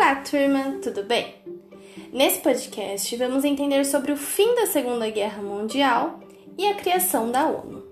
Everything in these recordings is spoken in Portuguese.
Olá, turma, tudo bem? Nesse podcast, vamos entender sobre o fim da Segunda Guerra Mundial e a criação da ONU.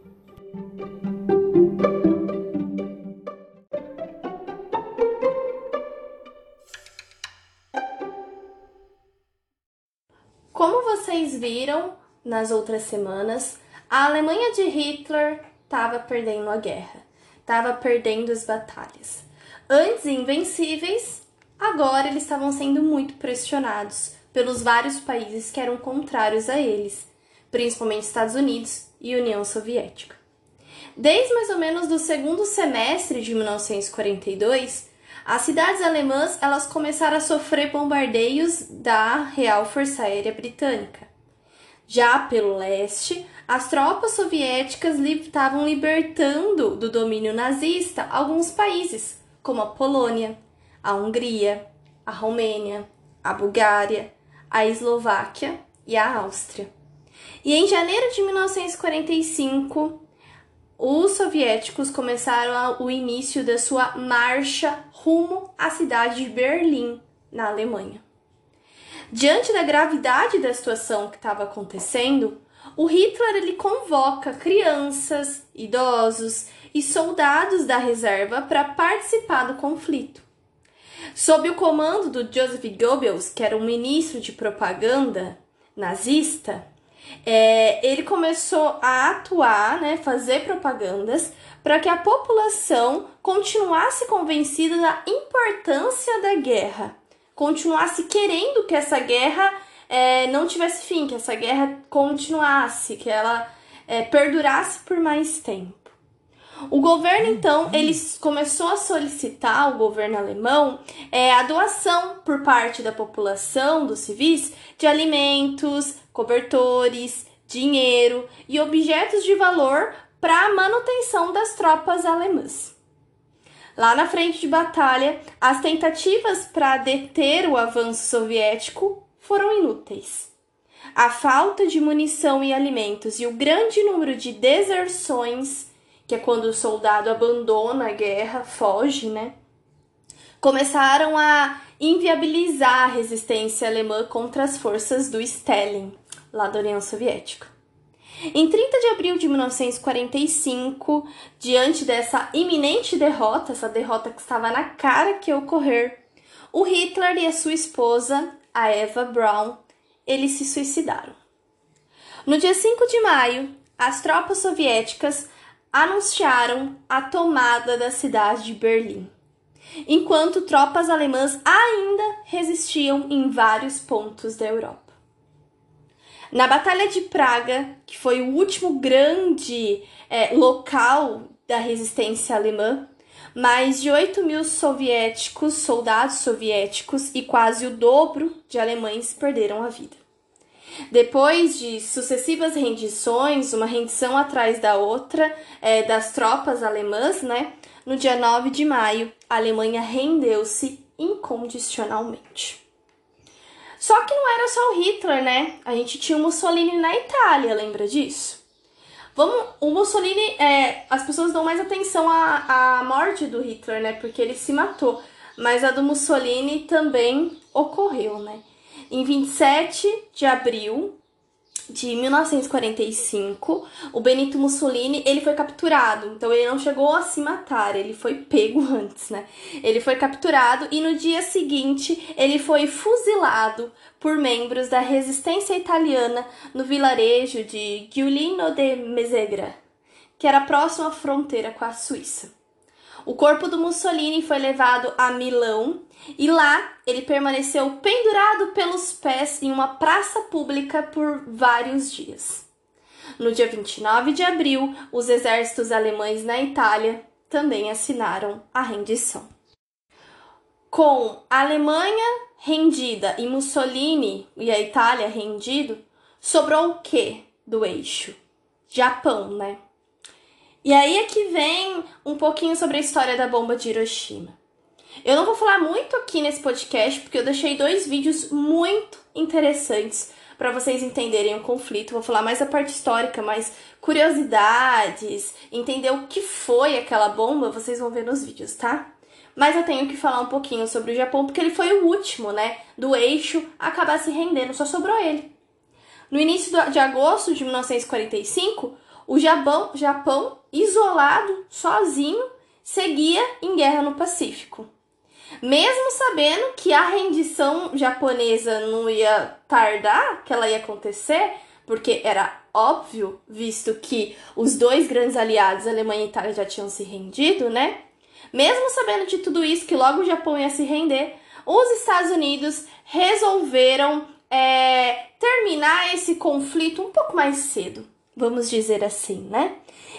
Como vocês viram nas outras semanas, a Alemanha de Hitler estava perdendo a guerra, estava perdendo as batalhas. Antes invencíveis, agora eles estavam sendo muito pressionados pelos vários países que eram contrários a eles, principalmente Estados Unidos e União Soviética. Desde mais ou menos do segundo semestre de 1942, as cidades alemãs elas começaram a sofrer bombardeios da Real Força Aérea Britânica. Já pelo leste, as tropas soviéticas estavam libertando do domínio nazista alguns países, como a Polônia, a Hungria, a Romênia, a Bulgária, a Eslováquia e a Áustria. E em janeiro de 1945, os soviéticos começaram o início da sua marcha rumo à cidade de Berlim, na Alemanha. Diante da gravidade da situação que estava acontecendo, o Hitler ele convoca crianças, idosos e soldados da reserva para participar do conflito. Sob o comando do Joseph Goebbels, que era um ministro de propaganda nazista, é, ele começou a atuar, né, fazer propagandas para que a população continuasse convencida da importância da guerra, continuasse querendo que essa guerra é, não tivesse fim, que essa guerra continuasse, que ela é, perdurasse por mais tempo. O governo, então, ele começou a solicitar o governo alemão é, a doação por parte da população, dos civis, de alimentos, cobertores, dinheiro e objetos de valor para a manutenção das tropas alemãs. Lá na frente de batalha, as tentativas para deter o avanço soviético foram inúteis. A falta de munição e alimentos e o grande número de deserções, que é quando o soldado abandona a guerra, foge, né? Começaram a inviabilizar a resistência alemã contra as forças do Stalin lá da União Soviética. Em 30 de abril de 1945, diante dessa iminente derrota, essa derrota que estava na cara que ia ocorrer, o Hitler e a sua esposa, a Eva Braun, eles se suicidaram. No dia 5 de maio, as tropas soviéticas anunciaram a tomada da cidade de Berlim, enquanto tropas alemãs ainda resistiam em vários pontos da Europa. Na Batalha de Praga, que foi o último grande é, local da resistência alemã, mais de 8 mil soviéticos, soldados soviéticos e quase o dobro de alemães perderam a vida. Depois de sucessivas rendições, uma rendição atrás da outra é, das tropas alemãs, né? No dia 9 de maio, a Alemanha rendeu-se incondicionalmente. Só que não era só o Hitler, né? A gente tinha o Mussolini na Itália, lembra disso? Vamos, o Mussolini, é, as pessoas dão mais atenção à, à morte do Hitler, né? Porque ele se matou. Mas a do Mussolini também ocorreu, né? Em 27 de abril de 1945, o Benito Mussolini, ele foi capturado. Então ele não chegou a se matar, ele foi pego antes, né? Ele foi capturado e no dia seguinte ele foi fuzilado por membros da resistência italiana no vilarejo de Giulino de Mesegra, que era próximo à fronteira com a Suíça. O corpo do Mussolini foi levado a Milão e lá ele permaneceu pendurado pelos pés em uma praça pública por vários dias. No dia 29 de abril, os exércitos alemães na Itália também assinaram a rendição. Com a Alemanha rendida e Mussolini e a Itália rendido, sobrou o que do eixo? Japão, né? E aí é que vem um pouquinho sobre a história da bomba de Hiroshima. Eu não vou falar muito aqui nesse podcast porque eu deixei dois vídeos muito interessantes para vocês entenderem o conflito. Vou falar mais a parte histórica, mais curiosidades, entender o que foi aquela bomba, vocês vão ver nos vídeos, tá? mas eu tenho que falar um pouquinho sobre o Japão porque ele foi o último, né, do eixo a acabar se rendendo, só sobrou ele. No início de agosto de 1945, o Japão, Japão isolado, sozinho, seguia em guerra no Pacífico. Mesmo sabendo que a rendição japonesa não ia tardar, que ela ia acontecer, porque era óbvio, visto que os dois grandes aliados, Alemanha e Itália, já tinham se rendido, né? Mesmo sabendo de tudo isso, que logo o Japão ia se render, os Estados Unidos resolveram é, terminar esse conflito um pouco mais cedo, vamos dizer assim, né?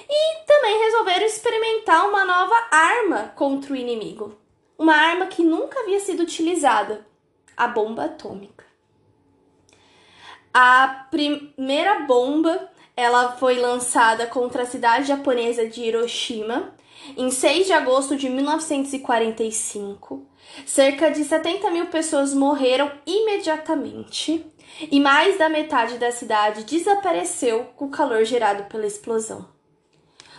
E também resolveram experimentar uma nova arma contra o inimigo. Uma arma que nunca havia sido utilizada: a bomba atômica. A primeira bomba ela foi lançada contra a cidade japonesa de Hiroshima em 6 de agosto de 1945. Cerca de 70 mil pessoas morreram imediatamente e mais da metade da cidade desapareceu com o calor gerado pela explosão.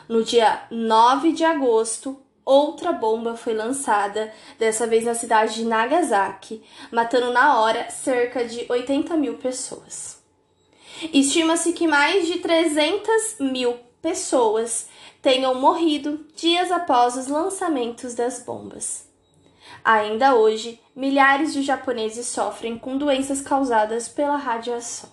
No dia 9 de agosto, outra bomba foi lançada, dessa vez na cidade de Nagasaki, matando na hora cerca de 80 mil pessoas. Estima-se que mais de 300 mil pessoas tenham morrido dias após os lançamentos das bombas. Ainda hoje, milhares de japoneses sofrem com doenças causadas pela radiação.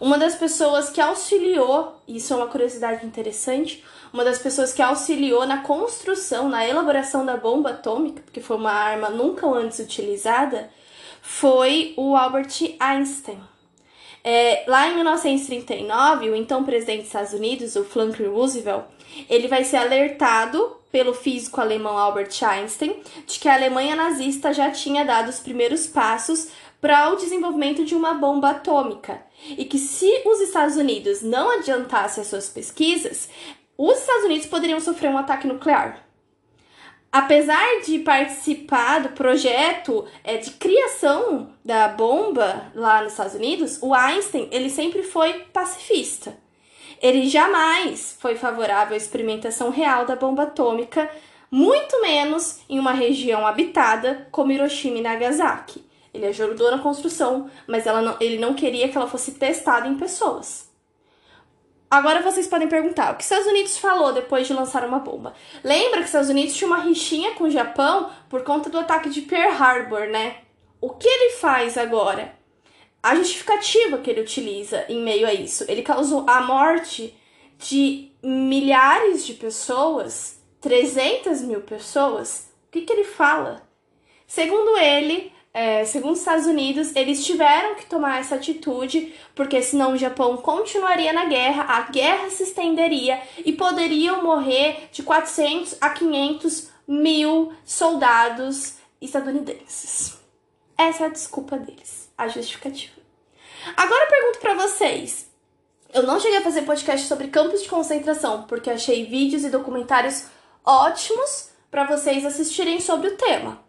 Uma das pessoas que auxiliou, isso é uma curiosidade interessante, uma das pessoas que auxiliou na construção, na elaboração da bomba atômica, porque foi uma arma nunca antes utilizada, foi o Albert Einstein. É, lá em 1939, o então presidente dos Estados Unidos, o Franklin Roosevelt, ele vai ser alertado pelo físico alemão Albert Einstein de que a Alemanha nazista já tinha dado os primeiros passos para o desenvolvimento de uma bomba atômica e que se os Estados Unidos não adiantassem as suas pesquisas, os Estados Unidos poderiam sofrer um ataque nuclear. Apesar de participar do projeto é, de criação da bomba lá nos Estados Unidos, o Einstein ele sempre foi pacifista. Ele jamais foi favorável à experimentação real da bomba atômica, muito menos em uma região habitada como Hiroshima e Nagasaki. Ele ajudou na construção, mas não, ele não queria que ela fosse testada em pessoas. Agora vocês podem perguntar, o que os Estados Unidos falou depois de lançar uma bomba? Lembra que os Estados Unidos tinha uma rixinha com o Japão por conta do ataque de Pearl Harbor, né? O que ele faz agora? A justificativa que ele utiliza em meio a isso, ele causou a morte de milhares de pessoas, 300 mil pessoas. O que, que ele fala? Segundo ele, é, segundo os Estados Unidos, eles tiveram que tomar essa atitude, porque senão o Japão continuaria na guerra, a guerra se estenderia e poderiam morrer de 400 a 500 mil soldados estadunidenses. Essa é a desculpa deles, a justificativa. Agora eu pergunto para vocês. Eu não cheguei a fazer podcast sobre campos de concentração, porque achei vídeos e documentários ótimos para vocês assistirem sobre o tema.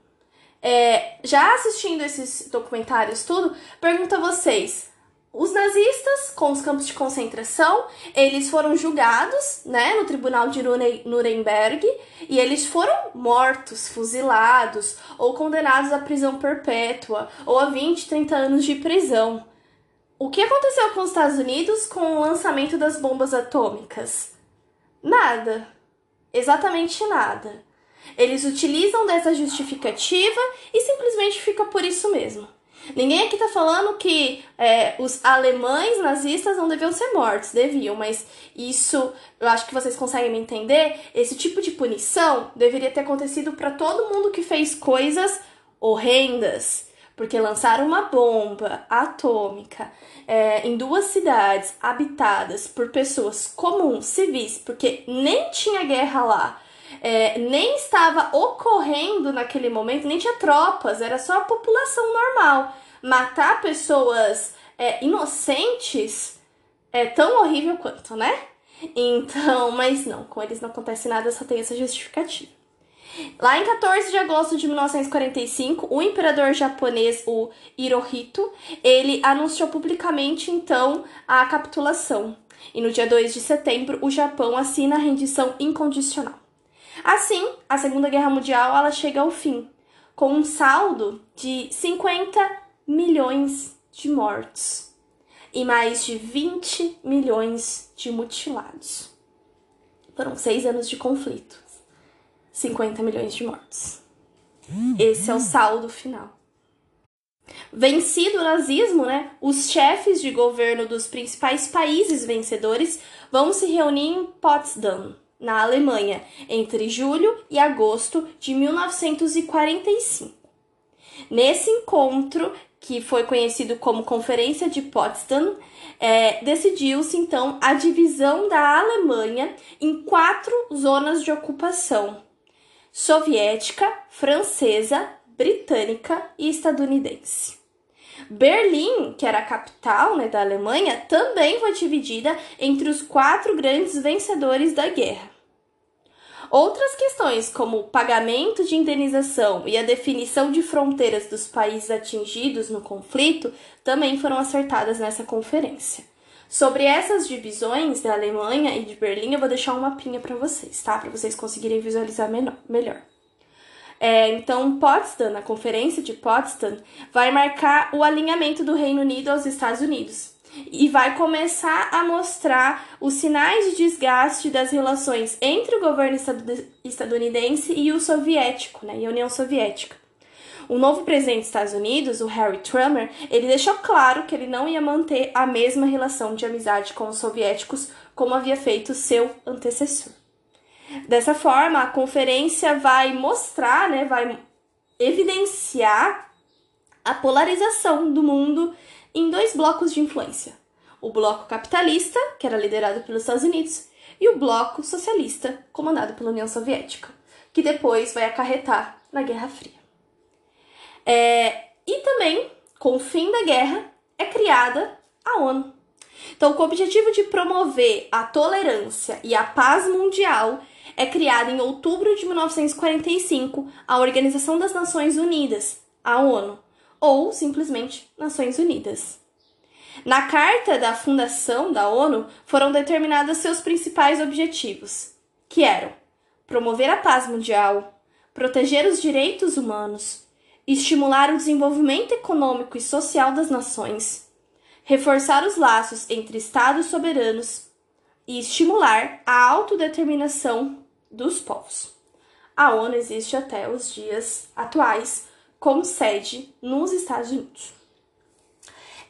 É, já assistindo esses documentários tudo, pergunto a vocês: os nazistas com os campos de concentração, eles foram julgados, né, no tribunal de Nuremberg, e eles foram mortos, fuzilados ou condenados à prisão perpétua ou a 20, 30 anos de prisão. O que aconteceu com os Estados Unidos com o lançamento das bombas atômicas? Nada. Exatamente nada. Eles utilizam dessa justificativa e simplesmente fica por isso mesmo. Ninguém aqui tá falando que é, os alemães nazistas não deviam ser mortos, deviam, mas isso eu acho que vocês conseguem me entender. Esse tipo de punição deveria ter acontecido para todo mundo que fez coisas horrendas, porque lançaram uma bomba atômica é, em duas cidades habitadas por pessoas comuns, civis, porque nem tinha guerra lá é, nem estava ocorrendo naquele momento, nem tinha tropas, era só a população normal. Matar pessoas é, inocentes é tão horrível quanto, né? Então, mas não, com eles não acontece nada, só tem essa justificativa. Lá em 14 de agosto de 1945, o imperador japonês, o Hirohito, ele anunciou publicamente então a capitulação. E no dia 2 de setembro, o Japão assina a rendição incondicional. Assim, a Segunda Guerra Mundial ela chega ao fim, com um saldo de 50 milhões de mortos e mais de 20 milhões de mutilados. Foram seis anos de conflito, 50 milhões de mortos. Esse é o saldo final. Vencido o nazismo, né, os chefes de governo dos principais países vencedores vão se reunir em Potsdam, na Alemanha, entre julho e agosto de 1945. Nesse encontro, que foi conhecido como Conferência de Potsdam, é, decidiu-se então a divisão da Alemanha em quatro zonas de ocupação: soviética, francesa, britânica e estadunidense. Berlim, que era a capital né, da Alemanha, também foi dividida entre os quatro grandes vencedores da guerra. Outras questões, como o pagamento de indenização e a definição de fronteiras dos países atingidos no conflito, também foram acertadas nessa conferência. Sobre essas divisões da Alemanha e de Berlim, eu vou deixar um mapinha para vocês, tá? Para vocês conseguirem visualizar melhor. É, então, Potsdam, a conferência de Potsdam, vai marcar o alinhamento do Reino Unido aos Estados Unidos e vai começar a mostrar os sinais de desgaste das relações entre o governo estadunidense e o soviético, né, e a União Soviética. O novo presidente dos Estados Unidos, o Harry Truman, ele deixou claro que ele não ia manter a mesma relação de amizade com os soviéticos como havia feito seu antecessor. Dessa forma, a conferência vai mostrar, né, vai evidenciar a polarização do mundo em dois blocos de influência: o bloco capitalista, que era liderado pelos Estados Unidos, e o bloco socialista, comandado pela União Soviética, que depois vai acarretar na Guerra Fria. É, e também, com o fim da guerra, é criada a ONU. Então, com o objetivo de promover a tolerância e a paz mundial, é criada em outubro de 1945 a Organização das Nações Unidas, a ONU, ou simplesmente Nações Unidas. Na carta da fundação da ONU foram determinados seus principais objetivos, que eram promover a paz mundial, proteger os direitos humanos, estimular o desenvolvimento econômico e social das nações, reforçar os laços entre estados soberanos e estimular a autodeterminação dos povos. A ONU existe até os dias atuais, com sede nos Estados Unidos.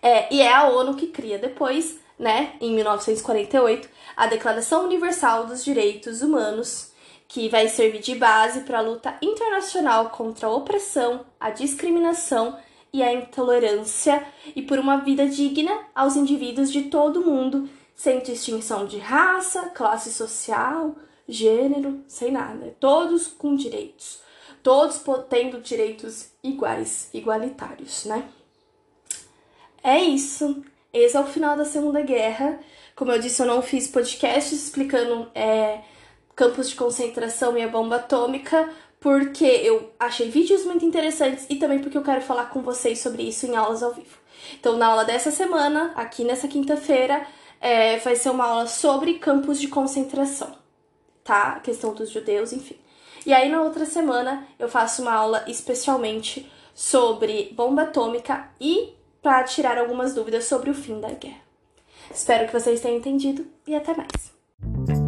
É, e é a ONU que cria depois, né, em 1948, a Declaração Universal dos Direitos Humanos, que vai servir de base para a luta internacional contra a opressão, a discriminação e a intolerância e por uma vida digna aos indivíduos de todo o mundo, sem distinção de raça, classe social, gênero, sem nada. Todos com direitos todos tendo direitos iguais, igualitários, né? É isso. Esse é o final da Segunda Guerra. Como eu disse, eu não fiz podcasts explicando é, campos de concentração e a bomba atômica, porque eu achei vídeos muito interessantes e também porque eu quero falar com vocês sobre isso em aulas ao vivo. Então, na aula dessa semana, aqui nessa quinta-feira, é, vai ser uma aula sobre campos de concentração, tá? A questão dos judeus, enfim. E aí na outra semana eu faço uma aula especialmente sobre bomba atômica e para tirar algumas dúvidas sobre o fim da guerra. Espero que vocês tenham entendido e até mais.